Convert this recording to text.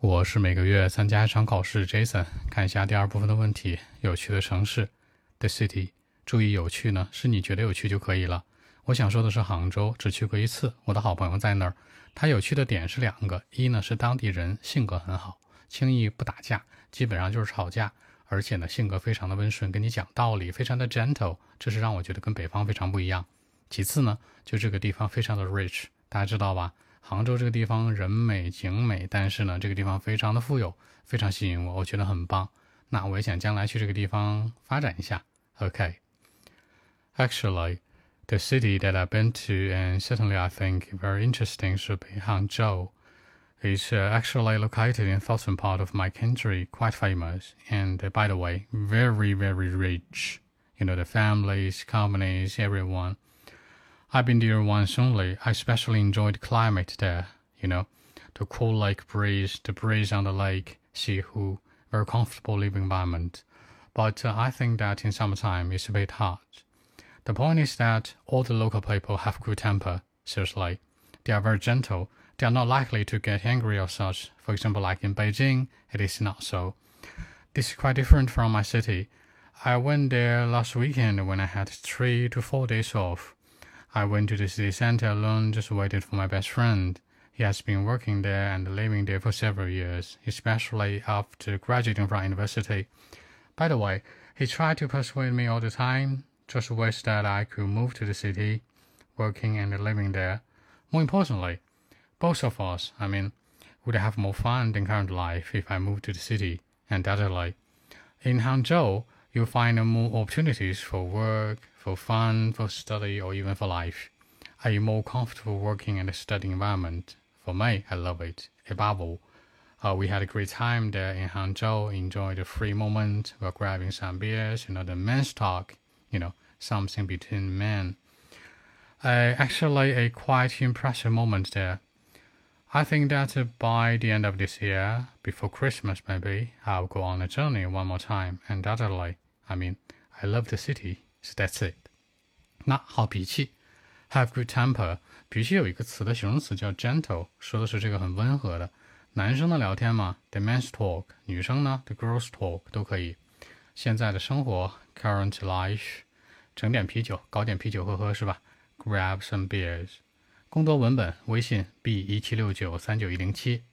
我是每个月参加一场考试，Jason。看一下第二部分的问题：有趣的城市，The City。注意，有趣呢，是你觉得有趣就可以了。我想说的是杭州，只去过一次，我的好朋友在那儿。他有趣的点是两个：一呢是当地人性格很好，轻易不打架，基本上就是吵架，而且呢性格非常的温顺，跟你讲道理，非常的 gentle，这是让我觉得跟北方非常不一样。其次呢，就这个地方非常的 rich，大家知道吧？杭州这个地方人美景美，但是呢，这个地方非常的富有，非常吸引我，我觉得很棒。那我也想将来去这个地方发展一下。OK，actually, the city that I've been to and certainly I think very interesting should be Hangzhou. It's uh, actually located in southern part of my country, quite famous, and uh, by the way, very very rich. You know the families, companies, everyone. I've been there once only. I especially enjoyed climate there, you know, the cool lake breeze, the breeze on the lake, Xihu, very comfortable living environment. But uh, I think that in summertime it's a bit hot. The point is that all the local people have good temper, seriously. They are very gentle. They are not likely to get angry or such. For example, like in Beijing, it is not so. This is quite different from my city. I went there last weekend when I had three to four days off. I went to the city center alone, just waited for my best friend. He has been working there and living there for several years, especially after graduating from university. By the way, he tried to persuade me all the time, just wish that I could move to the city, working and living there. More importantly, both of us, I mean, would have more fun than current life if I moved to the city, undoubtedly. In Hangzhou, you'll find more opportunities for work, for fun, for study, or even for life. Are you more comfortable working in a study environment? For me, I love it. Above all, uh, we had a great time there in Hangzhou, enjoyed the free moment while grabbing some beers, you know, the men's talk, you know, something between men. Uh, actually, a quite impressive moment there. I think that by the end of this year, before Christmas maybe, I'll go on a journey one more time. Undoubtedly, I mean, I love the city, so that's it. 那好脾气，have good temper。脾气有一个词的形容词叫 gentle，说的是这个很温和的。男生的聊天嘛，the men's talk；女生呢，the girls talk 都可以。现在的生活，current life，整点啤酒，搞点啤酒喝喝是吧？Grab some beers。 更多文本，微信 b 一七六九三九一零七。